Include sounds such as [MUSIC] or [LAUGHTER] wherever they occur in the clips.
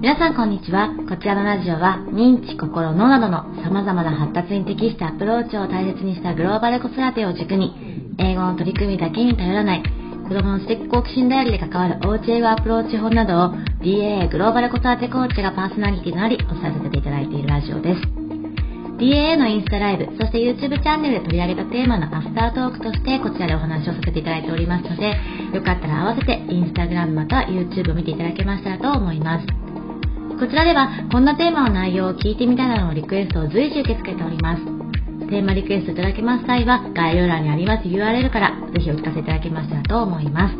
皆さんこんにちは。こちらのラジオは認知、心、脳などの様々な発達に適したアプローチを大切にしたグローバル子育てを軸に、英語の取り組みだけに頼らない子供の知的好奇心ダイヤルで関わるおうち英語アプローチ法などを DAA グローバル子育てコーチがパーソナリティとなりお伝えさせていただいているラジオです。DAA のインスタライブ、そして YouTube チャンネルで取り上げたテーマのアフタートークとしてこちらでお話をさせていただいておりますので、よかったら合わせて Instagram または YouTube を見ていただけましたらと思います。こちらではこんなテーマの内容を聞いてみたいなどのリクエストを随時受け付けております。テーマリクエストいただけます際は概要欄にあります URL からぜひお聞かせいただけましたらと思います。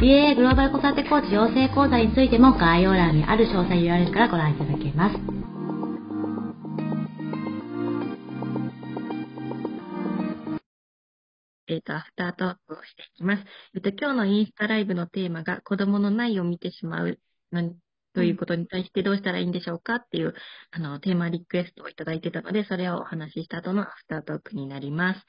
DAA グローバル子育てコーチ養成講座についても概要欄にある詳細 URL からご覧いただけます。えっ、と、アフタートークをしていきます。えっ、と、今日のインスタライブのテーマが子供のないを見てしまうのということに対してどうしたらいいんでしょうかっていう、あの、テーマリクエストをいただいてたので、それをお話しした後のアフタートークになります。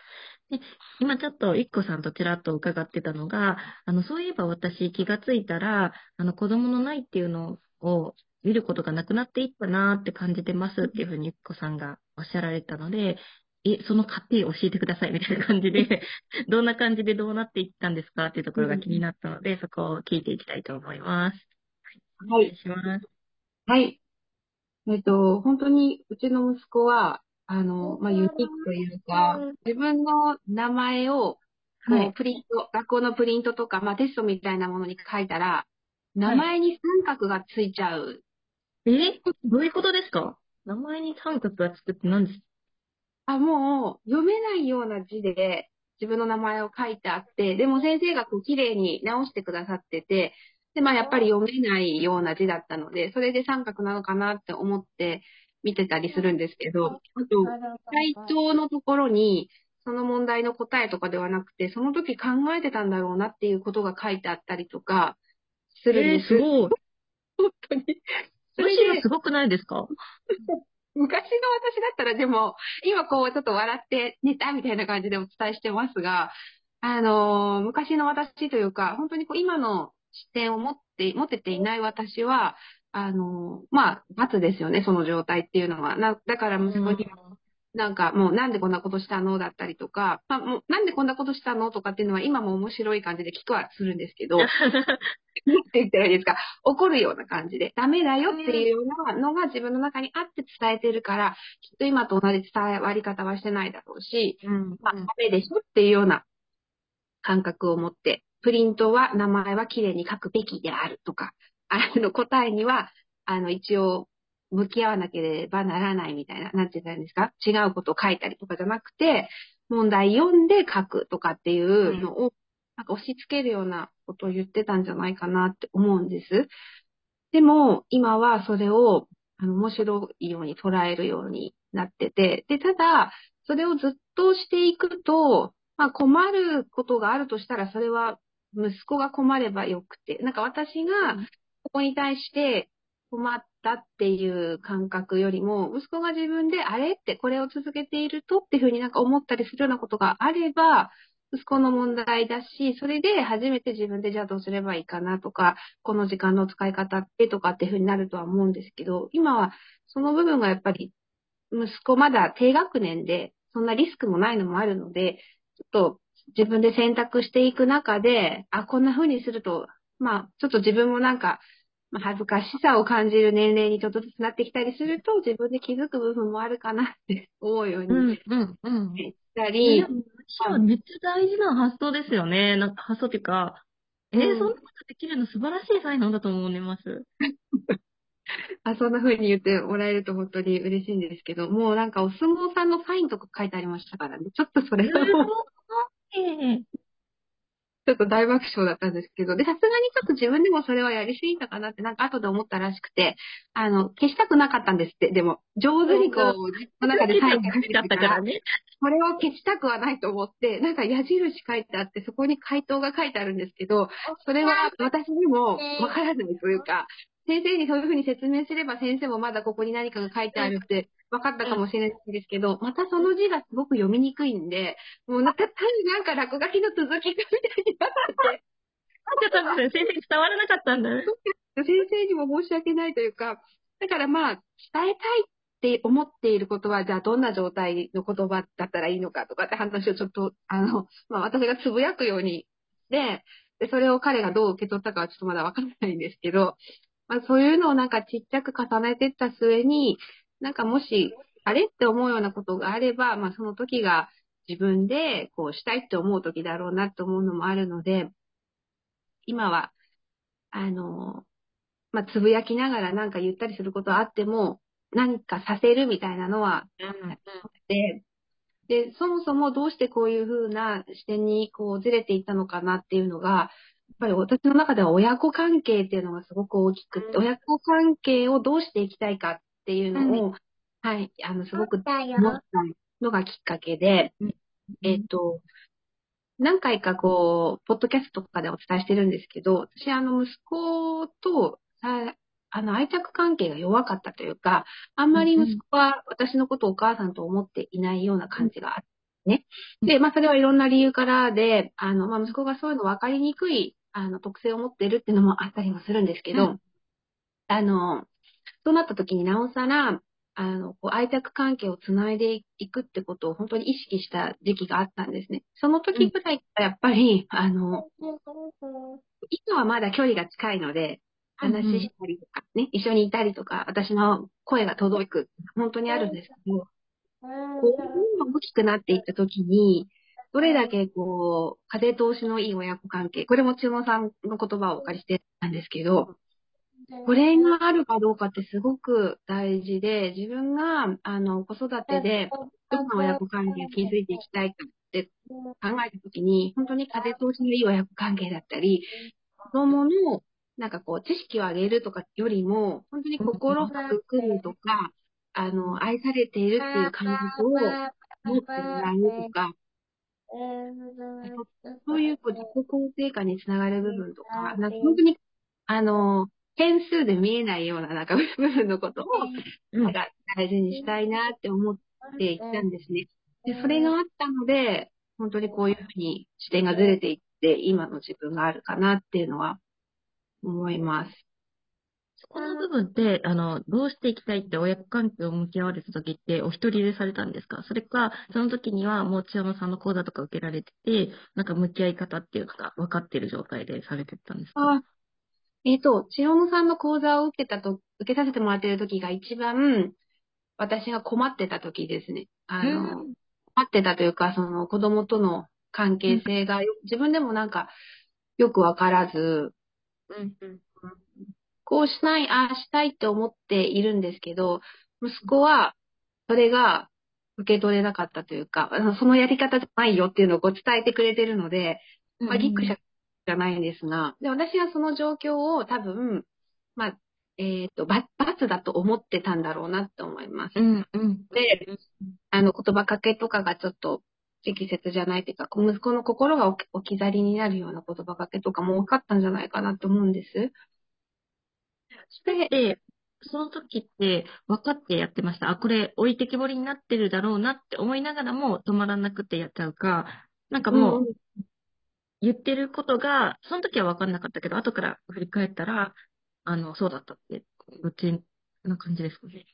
で、今ちょっと、いっこさんとちらっと伺ってたのが、あの、そういえば私気がついたら、あの、子供のないっていうのを見ることがなくなっていったなって感じてますっていうふうにいっこさんがおっしゃられたので、え、その過程教えてくださいみたいな感じで、[LAUGHS] どんな感じでどうなっていったんですかっていうところが気になったので、そこを聞いていきたいと思います。おはい。します。はい。えっと、本当にうちの息子は、あの、まあ、ユニークというか、自分の名前を、はうプリント、学校のプリントとか、まあ、テストみたいなものに書いたら、名前に三角がついちゃう。え？どういうことですか？名前に三角がつくって何です？あ、もう、読めないような字で、自分の名前を書いてあって、でも先生がこう綺麗に直してくださってて、で、まあやっぱり読めないような字だったので、それで三角なのかなって思って見てたりするんですけど、あと、回答のところに、その問題の答えとかではなくて、その時考えてたんだろうなっていうことが書いてあったりとかするんえー、です。すごい。本当に。そむれで、しろすごくないですか？[LAUGHS] 昔の私だったらでも、今こうちょっと笑って寝たみたいな感じでお伝えしてますが、あのー昔の私というか、本当にこう今の視点を持って、持てていない私は、あのーまあ、罰ですよね、その状態っていうのは。な、だから息子になんかもうなんでこんなことしたのだったりとか、まあもうなんでこんなことしたのとかっていうのは今も面白い感じで聞くはするんですけど、[LAUGHS] なんて言ったらいいですか、怒るような感じで、ダメだよっていうようなのが自分の中にあって伝えてるから、きっと今と同じ伝わり方はしてないだろうし、うん。まあ、ダメでしょっていうような感覚を持って、プリントは名前はきれいに書くべきであるとか、あの答えには、あの一応向き合わなければならないみたいな、なんて言ったらいいんですか？違うことを書いたりとかじゃなくて、問題読んで書くとかっていうのを、なんか押し付けるようなことを言ってたんじゃないかなって思うんです。でも、今はそれを、あの、面白いように捉えるようになってて、で、ただ、それをずっとしていくと、まあ困ることがあるとしたら、それは息子が困ればよくて、なんか私がうん。ここに対して困ったっていう感覚よりも、息子が自分であれってこれを続けているとっていうふうになんか思ったりするようなことがあれば、息子の問題だし、それで初めて自分でじゃあどうすればいいかなとか、この時間の使い方ってとかっていうふうになるとは思うんですけど、今はその部分がやっぱり息子まだ低学年で、そんなリスクもないのもあるので、ちょっと自分で選択していく中で、あ、こんな風にすると、まあ、ちょっと自分もなんか、まあ恥ずかしさを感じる年齢にちょっとずつなってきたりすると、自分で気づく部分もあるかなって思うよううんに、うん、うん。したえりで、もむしろめっちゃ大事な発想ですよね。なんか発想っていうか、えーうんそんなことできるの素晴らしい才能だと思います。[LAUGHS] あ、そんな風に言ってもらえると本当に嬉しいんですけど、もうなんかお相撲さんのサインとか書いてありましたからね、ちょっとそれはもう、ええちょっと大爆笑だったんですけど、で、さすがにちょっと自分でもそれはやりすぎたかなって、なんか後で思ったらしくて、あの、消したくなかったんですって、でも、上手にこう、自分の中でサインが書いてだったかあったからら、ね。[LAUGHS] これを消したくはないと思って、なんか矢印書いてあって、そこに回答が書いてあるんですけど、それは私にもわからないというか、先生にそういうふうに説明すれば先生もまだここに何かが書いてあるって分かったかもしれないんですけど、またその字がすごく読みにくいんで、もうな、単になんか落書きの続きみたいになってて、ちょっと先生に伝わらなかったんだね。先生にも申し訳ないというか、だからまあ、伝えたいって思っていることは、じゃあどんな状態の言葉だったらいいのかとかって話をちょっと、あの、まあ私がつぶやくようにで、で、それを彼がどう受け取ったかはちょっとまだわかんないんですけど、まあそういうのをなんかちっちゃく重ねていった末に、なんかもし、あれって思うようなことがあれば、まあその時が自分でこうしたいって思う時だろうなって思うのもあるので、今は、あの、まあつぶやきながらなんか言ったりすることはあっても、何かさせるみたいなのは、で、で、そもそもどうしてこういうふうな視点にこうずれていったのかなっていうのが、やっぱり私の中では親子関係っていうのがすごく大きくって、親子関係をどうしていきたいかっていうのを、はい、あの、すごく思ったのがきっかけで、えっ、と、何回かこう、ポッドキャストとかでお伝えしてるんですけど、私あの、息子と、あの、愛着関係が弱かったというか、あんまり息子は私のことをお母さんと思っていないような感じがあってね。で、まあ、それはいろんな理由からで、あの、まあ、息子がそういうの分かりにくい、あの、特性を持ってるっていうのもあったりもするんですけど、うん、あの、そうなった時になおさら、あの、こう愛着関係をつないでいくってことを本当に意識した時期があったんですね。その時ぐらいからやっぱり、あの、今はまだ距離が近いので、話したりとか、ね、一緒にいたりとか、私の声が届く、本当にあるんですけど、こう、大きくなっていった時に、どれだけこう、風通しのいい親子関係、これも千野さんの言葉をお借りしてたんですけど、これがあるかどうかってすごく大事で、自分が、あの、子育てで、どんな親子関係を築いていきたいかって考えたときに、本当に風通しのいい親子関係だったり、子供のなんかこう、知識を上げるとかよりも、本当に心を育るとか、あの、愛されているっていう感覚を持ってもらうとか、そういうこう自己肯定感につながる部分とか、なん。か本当に、あの、点数で見えないようななんか [LAUGHS] 部分のことを、なんか大事にしたいなって思っていたんですね。で、それがあったので、本当にこういうふうに視点がずれていって、今の自分があるかなっていうのは思います。そこの部分って、あの、どうしていきたいって親子関係を向き合われた時ってお一人でされたんですか？それか、その時にはもう千代野さんの講座とか受けられてて、なんか向き合い方っていうのが分かってる状態でされてたんですか？あえっ、ー、と、千代野さんの講座を受けたと、受けさせてもらってる時が一番私が困ってた時ですね。あの、困ってたというか、その子供との関係性が、自分でもなんかよくわからず、うんうん、こうしない、ああしたいって思っているんですけど、息子は、それが受け取れなかったというか、そのやり方じゃないよっていうのをこう伝えてくれてるので、まあ、ギックじゃないんですが、で、私はその状況を多分、まあ、えっ、ー、と、罰だと思ってたんだろうなって思います。うんうん、で、あの、言葉かけとかがちょっと適切じゃないというか、息子の心が置き去りになるような言葉かけとかも分かったんじゃないかなと思うんです。それで、その時って分かってやってました？あ、これ置いてきぼりになってるだろうなって思いながらも止まらなくてやっちゃうか、なんかもう、言ってることが、その時は分かんなかったけど、後から振り返ったら、あの、そうだったって、どっちな感じですかね。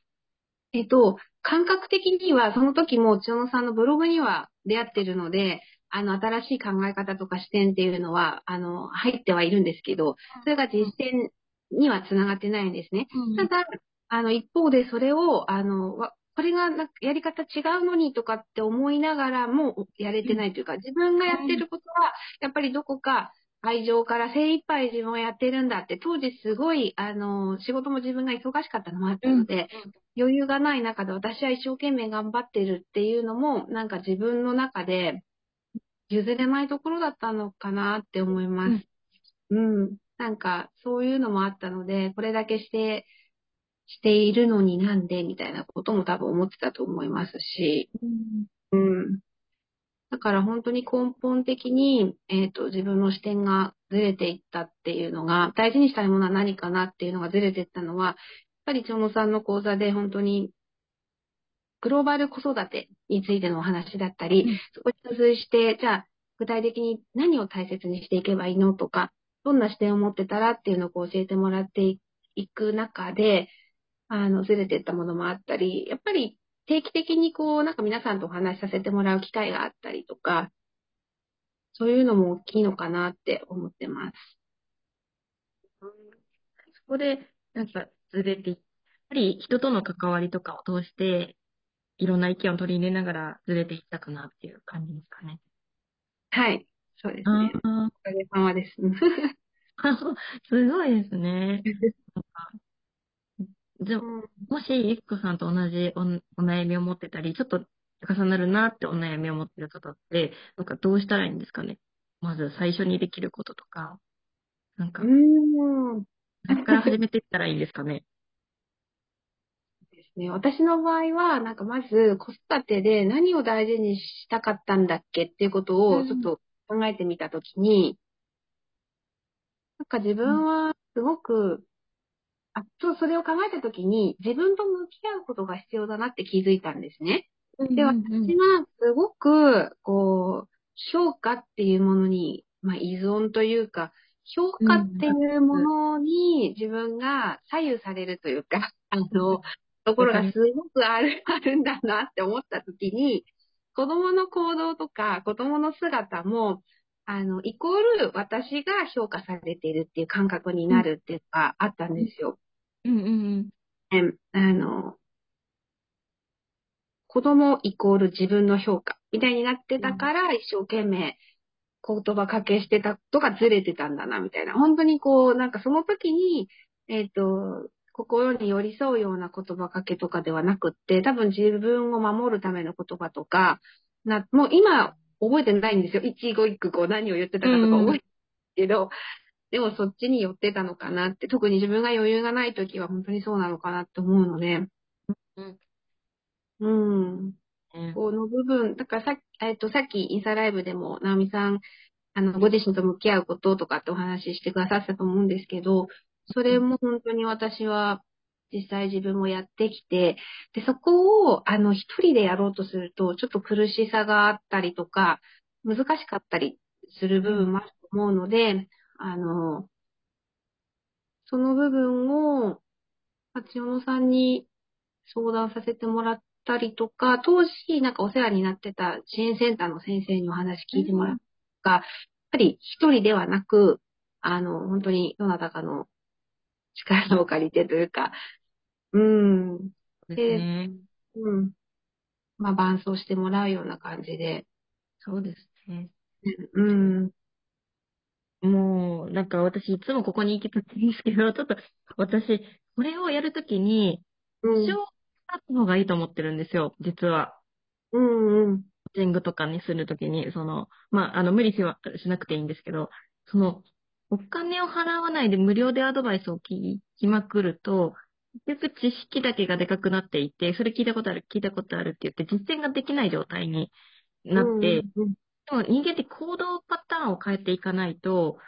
えっと、感覚的には、その時も千代野さんのブログには出会ってるので、あの、新しい考え方とか視点っていうのは、あの、入ってはいるんですけど、それが実践にはつながってないんですね。うん、ただ、あの、一方でそれを、あの、これがやり方違うのにとかって思いながらもやれてないというか、自分がやってることは、やっぱりどこか愛情から精一杯自分はやってるんだって、当時すごい、あの、仕事も自分が忙しかったのもあったので、余裕がない中で私は一生懸命頑張ってるっていうのも、なんか自分の中で譲れないところだったのかなって思います。うん、うん。なんか、そういうのもあったので、これだけして、しているのになんでみたいなことも多分思ってたと思いますし、うん、うんだから本当に根本的に、えっ、ー、と、自分の視点がずれていったっていうのが、大事にしたいものは何かなっていうのがずれていったのは、やっぱり蝶野さんの講座で本当に、グローバル子育てについてのお話だったり、そこに付随して、じゃあ、具体的に何を大切にしていけばいいのとか、どんな視点を持ってたらっていうのを教えてもらっていく中で、あの、ずれていったものもあったり、やっぱり定期的にこう、なんか皆さんとお話しさせてもらう機会があったりとか、そういうのも大きいのかなって思ってます。そこで、なんかずれて、やっぱり人との関わりとかを通して、いろんな意見を取り入れながらずれていったかなっていう感じですかね。はい。そうですね。あおかげさまです。あ、[LAUGHS] すごいですね。[LAUGHS] なんかじゃあもし、ゆきこさんと同じおお悩みを持ってたり、ちょっと重なるなってお悩みを持ってる方って、なんかどうしたらいいんですかね？まず最初にできることとか、なんかう、ーん。そこから始めていったらいいんですかね？ですね。私の場合は、なんかまず子育てで何を大事にしたかったんだっけっていうことうんをちょっと考えてみたときに、なんか自分はすごく、あ、そう、それを考えたときに自分と向き合うことが必要だなって気づいたんですね。で、うん私うんはすごく、こう、評価っていうものに、まあ、依存というか、評価っていうものに自分が左右されるというか、[LAUGHS] あの、ところがすごくある、[LAUGHS] あるんだなって思ったときに、子供の行動とか子供の姿も、あの、イコール私が評価されているっていう感覚になるっていうのがあったんですよ。うんうんえあの、子供イコール自分の評価みたいになってたから、一生懸命言葉かけしてたとかずれてたんだな、みたいな。本当にこう、なんかその時に、えっ、と、心に寄り添うような言葉かけとかではなくって、多分自分を守るための言葉とか、な、もう今覚えてないんですよ。一語一句こう何を言ってたかとか覚えてないけど、でもそっちに寄ってたのかなって、特に自分が余裕がない時は本当にそうなのかなって思うので、うんうん。うん。この部分、だからさっき、えっと、さっきインスタライブでも、直美さん、あの、ご自身と向き合うこととかってお話ししてくださったと思うんですけど、それも本当に私は実際自分もやってきて、で、そこを、あの、一人でやろうとすると、ちょっと苦しさがあったりとか、難しかったりする部分もあると思うので、あの、その部分を、八尾さんに相談させてもらったりとか、当時なんかお世話になってた支援センターの先生にお話聞いてもらったやっぱり一人ではなく、あの、本当にどなたかの力を借りてというか、うん、ですね。うん。まあ、伴走してもらうような感じで、そうですね。うん、もう、なんか私いつもここに行きたいんですけど、ちょっと私、これをやるときに、うん、一生あった方がいいと思ってるんですよ、実は。うん、うん、コーチングとかにするときに、その、まあ、あの、無理しはしなくていいんですけど、その、お金を払わないで無料でアドバイスを聞きまくると、結局知識だけがでかくなっていて、それ聞いたことある、聞いたことあるって言って実践ができない状態になって、うん、でも人間って行動パターンを変えていかないと、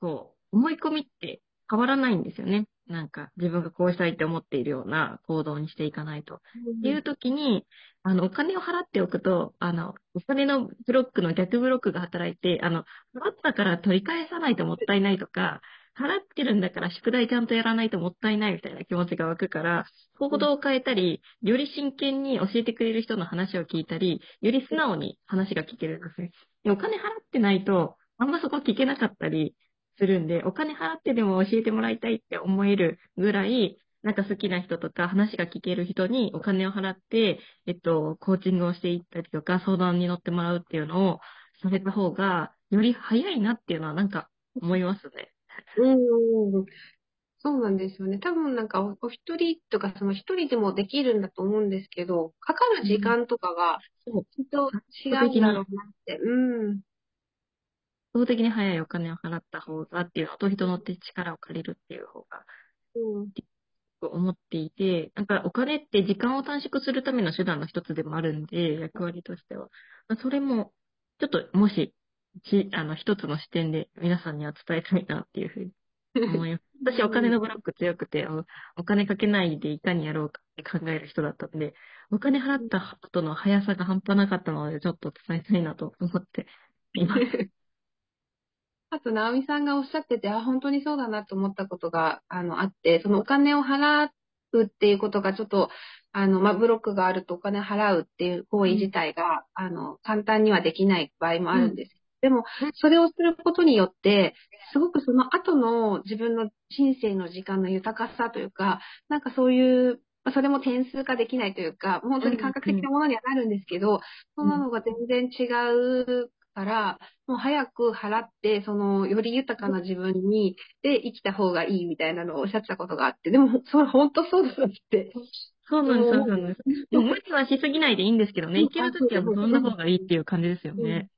こう、思い込みって変わらないんですよね。なんか自分がこうしたいって思っているような行動にしていかないと。っていう時に、あの、お金を払っておくと、あの、お金のブロックの逆ブロックが働いて、あの、払ったから取り返さないともったいないとか、払ってるんだから宿題ちゃんとやらないともったいないみたいな気持ちが湧くから、行動を変えたり、より真剣に教えてくれる人の話を聞いたり、より素直に話が聞けるんですね。お金払ってないと、あんまそこ聞けなかったりするんで、お金払ってでも教えてもらいたいって思えるぐらい、なんか好きな人とか話が聞ける人にお金を払って、えっと、コーチングをしていったりとか、相談に乗ってもらうっていうのをされた方が、より早いなっていうのはなんか思いますね。うん、そうなんですよね。多分なんかお、お一人とか、その一人でもできるんだと思うんですけど、かかる時間とかがそう。きっと違うんだろうなって。うん。圧倒的に早いお金を払った方がっていうのと、人の手力を借りるっていう方がうん。思っていて、なんかお金って時間を短縮するための手段の一つでもあるんで、役割としては。まあそれも、ちょっともし、しあの、一つの視点で皆さんには伝えたいなっていうふうに思います。私お金のブロック強くて、おお金かけないでいかにやろうかって考える人だったんで、お金払った後の速さが半端なかったので、ちょっと伝えたいなと思っています。[LAUGHS] あと、直美さんがおっしゃってて、あ、本当にそうだなと思ったことが、あの、あって、そのお金を払うっていうことがちょっと、あの、まあ、ブロックがあるとお金払うっていう行為自体が、あの、簡単にはできない場合もあるんです。でも、それをすることによって、すごくその後の自分の人生の時間の豊かさというか、なんかそういう、まあそれも点数化できないというか、本当に感覚的なものにはなるんですけど、そんなのが全然違うから、もう早く払って、その、より豊かな自分に、で生きた方がいいみたいなのをおっしゃってたことがあって、でも、それ本当そうだなって。そうなんです、そそううなんです。でも無理はしすぎないでいいんですけどね、うん行けるときはそんな方がいいっていう感じですよね。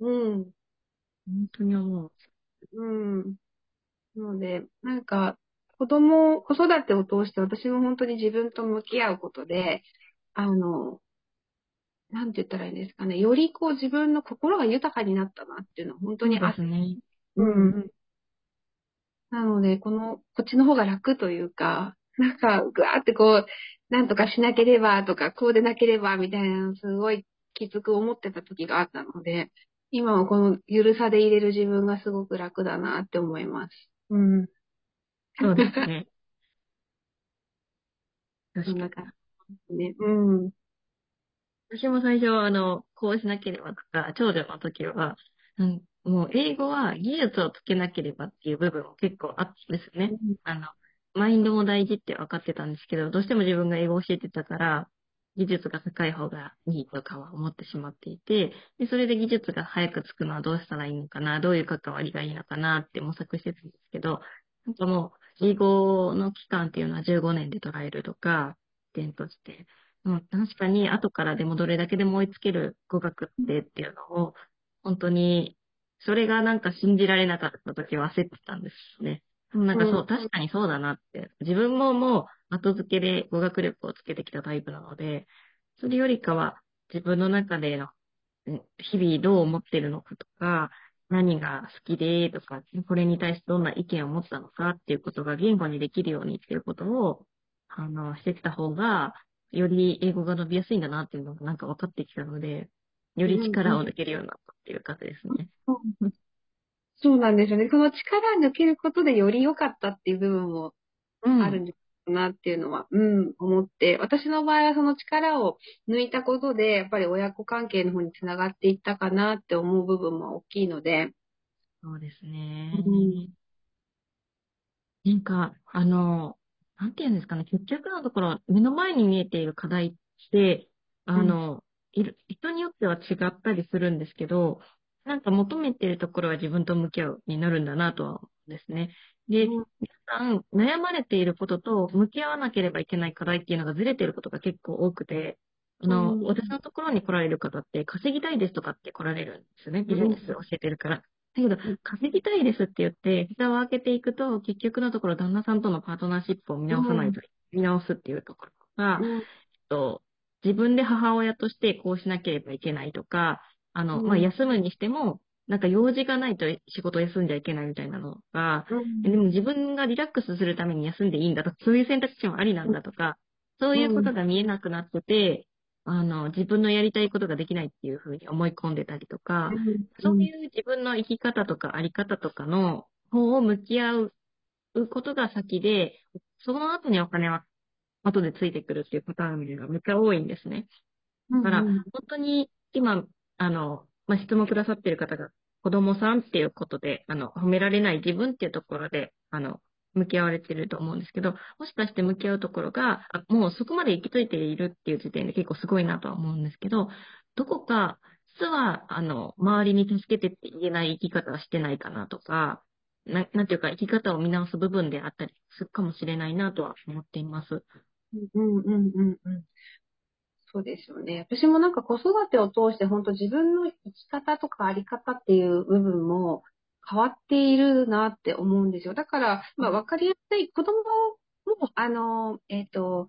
うん。本当に思う。うん。なので、なんか、子供、子育てを通して私も本当に自分と向き合うことで、あの、なんて言ったらいいんですかね、よりこう自分の心が豊かになったなっていうのは本当にあってね。うん。なので、この、こっちの方が楽というか、なんか、ぐわーってこう、なんとかしなければとか、こうでなければみたいなのすごいきつく思ってた時があったので、今はこのゆるさで入れる自分がすごく楽だなって思います。うん。そうですね。[LAUGHS] 確かに。うん。私も最初は、あの、こうしなければとか、長女の時は、うん、もう英語は技術をつけなければっていう部分も結構あったんですよね。あの、マインドも大事って分かってたんですけど、どうしても自分が英語を教えてたから、技術が高い方がいいとかは思ってしまっていて、で、それで技術が早くつくのはどうしたらいいのかな、どういう関わりがいいのかなって模索してたんですけど、なんかもう、英語の期間っていうのは15年で捉えるとか、点として、確かに後からでもどれだけでも追いつける語学ってっていうのを、本当に、それがなんか信じられなかった時は焦ってたんですよね。なんかそうう、ん確かにそうだなって。自分ももう後付けで語学力をつけてきたタイプなので、それよりかは自分の中での、うん日々どう思ってるのかとか、何が好きでとか、これに対してどんな意見を持ったのかっていうことが言語にできるようにっていうことを、あの、してきた方が、より英語が伸びやすいんだなっていうのがなんか分かってきたので、より力を抜けるようになったっていう感じですね。そうなんですよね。その力抜けることでより良かったっていう部分もうん。あるんだなっていうのは、うん、思って、私の場合はその力を抜いたことで、やっぱり親子関係の方につながっていったかなって思う部分も大きいので、そうですね。うん。なんか、あの、なんていうんですかね、結局のところ、目の前に見えている課題って、あの、いる人によっては違ったりするんですけど、なんか求めているところは自分と向き合うになるんだなとは思うんですね。で、うん皆さん悩まれていることと向き合わなければいけない課題っていうのがずれていることが結構多くて、あの、うん私のところに来られる方って稼ぎたいですとかって来られるんですよね。ビジネスを教えてるから。だけど、稼ぎたいですって言って、蓋を開けていくと、結局のところ旦那さんとのパートナーシップを見直さないと、見直すっていうところが、うんえっと、自分で母親としてこうしなければいけないとか、あの、うん。まあ、休むにしても、なんか用事がないと仕事を休んじゃいけないみたいなのが、うん。でも自分がリラックスするために休んでいいんだとか、[LAUGHS] そういう選択肢もありなんだとか、そういうことが見えなくなってて、あの、自分のやりたいことができないっていうふうに思い込んでたりとか、そういう自分の生き方とかあり方とかの方を向き合うことが先で、その後にお金は後でついてくるっていうパターンがめっちゃ多いんですね。だから、うん。本当に今、あの、まあ、質問くださってる方が、子供さんっていうことで、あの、褒められない自分っていうところで、あの、向き合われてると思うんですけど、もしかして向き合うところが、もうそこまで行き着いているっていう時点で結構すごいなとは思うんですけど、どこか、実は、あの、周りに助けてって言えない生き方はしてないかなとか、ななんていうか、生き方を見直す部分であったりするかもしれないなとは思っています。うんうんうんうん。そうですよね。私もなんか子育てを通して本当自分の生き方とかあり方っていう部分も変わっているなって思うんですよ。だから、まあわかりやすい子供も、あの、えっ、と、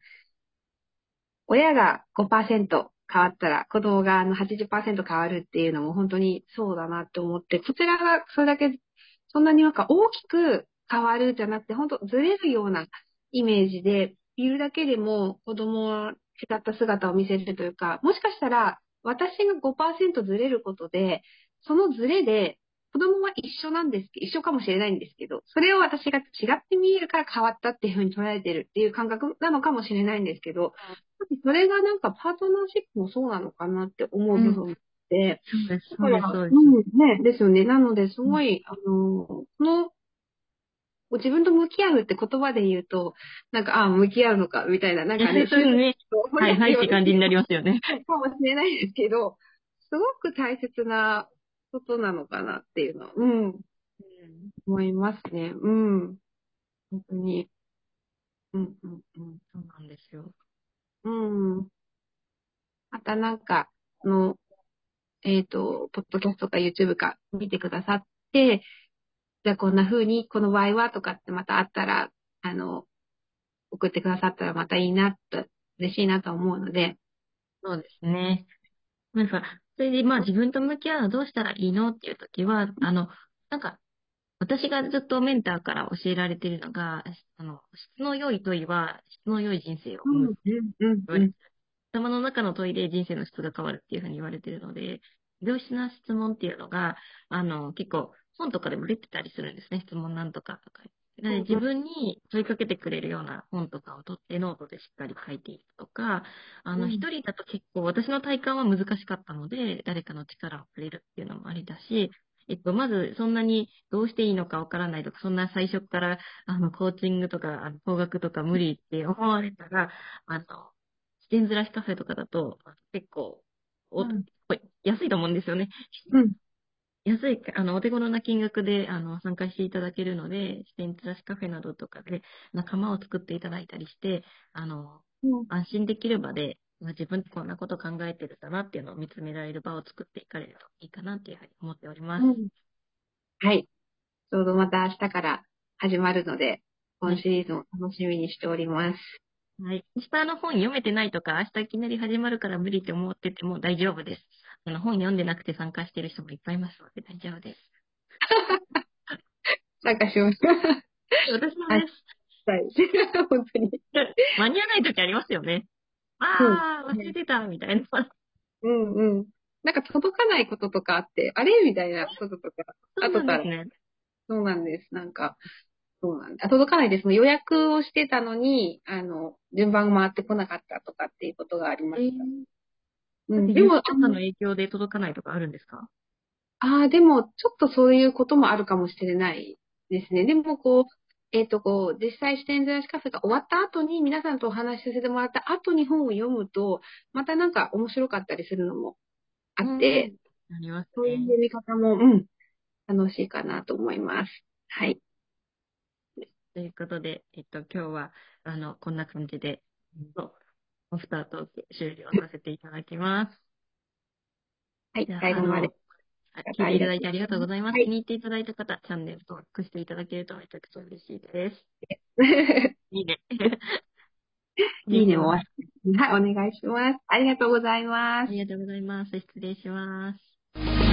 親が5%変わったら子供があの80%変わるっていうのも本当にそうだなって思って、こちらがそれだけそんなになんか大きく変わるじゃなくて、本当ずれるようなイメージで、いるだけでも子供は違った姿を見せるというか、もしかしたら私が5%ずれることで、そのずれで子供は一緒なんですけど、一緒かもしれないんですけど、それを私が違って見えるから変わったっていうふうに捉えてるっていう感覚なのかもしれないんですけど、それがなんかパートナーシップもそうなのかなって思う部分で、そうです、だから、そうです、そうです。うん、ね、ですよね。なので、すごい、あの、この、自分と向き合うって言葉で言うと、なんか、ああ、向き合うのか、みたいな、なんかね、[LAUGHS] そうですね。はい、はいって感じになりますよね。[LAUGHS] かもしれないですけど、すごく大切なことなのかなっていうのは、うん、思いますね。うん。本当に。うん、うん、うん。そうなんですよ。うん。またなんか、あの、えっ、と、ポッドキャストか YouTube か見てくださって、じゃあこんな風に、この場合はとかってまたあったら、あの、送ってくださったらまたいいなと、嬉しいなと思うので、そうですね。なんか、それでまあ自分と向き合うのどうしたらいいのっていうときは、あの、なんか、私がずっとメンターから教えられているのが、あの、質の良い問いは質の良い人生を生むうん、うん、うん。頭の中の問いで人生の質が変わるっていうふうに言われているので、良質な質問っていうのが、あの、結構本とかでも出てたりするんですね。質問なんとかとか。なので自分に問いかけてくれるような本とかを取ってノートでしっかり書いていくとか、あの、うん一人だと結構私の体感は難しかったので、誰かの力をくれるっていうのもありだし、えっと、まずそんなにどうしていいのかわからないとか、そんな最初から、あの、コーチングとか、あの、工学とか無理って思われたら、あの、視点ずらしカフェとかだと、結構、おうん安いと思うんですよね。うん安い、あの、お手頃な金額で、あの、参加していただけるので、視点ずらしカフェなどとかで仲間を作っていただいたりして、あの、うん安心できる場で、まあ自分ってこんなこと考えてるんだなっていうのを見つめられる場を作っていかれるといいかなっていうふうに思っております。うんはい。ちょうどまた明日から始まるので、今シリーズも楽しみにしております。はい。明日の本読めてないとか、明日いきなり始まるから無理って思ってても大丈夫です。あの、本読んでなくて参加してる人もいっぱいいますので大丈夫です。[LAUGHS] 参加します。[LAUGHS] 私もです。はい。[LAUGHS] 本当に。間に合わない時ありますよね。ああ、忘れてた、みたいな。うんうん。なんか届かないこととかあって、あれ？みたいなこととか、そう後からなんですね。そうなんです。なんか、そうなんです。あ届かないです。予約をしてたのに、あの、順番が回ってこなかったとかっていうことがありました。うん、でも、でも、あの影響で届かないとかあるんですか？ああ、でも、ちょっとそういうこともあるかもしれないですね。でも、こう、えっ、と、こう、実際視点ずらしカフェが終わった後に、皆さんとお話しさせてもらった後に本を読むと、またなんか面白かったりするのもあって、ありますそういうね。読み方も、うん、楽しいかなと思います。はい。ということで、えっと、今日は、あの、こんな感じで、うんオフタートーク終了させていただきます。はい最後まで。聞いていただいてありがとうございます。はい気に入っていただいた方、チャンネル登録していただけるとめちゃくちゃ嬉しいです。[LAUGHS] いいね。[LAUGHS] いいねもはい、お願いします。ありがとうございますあ。りがとうございます。失礼します。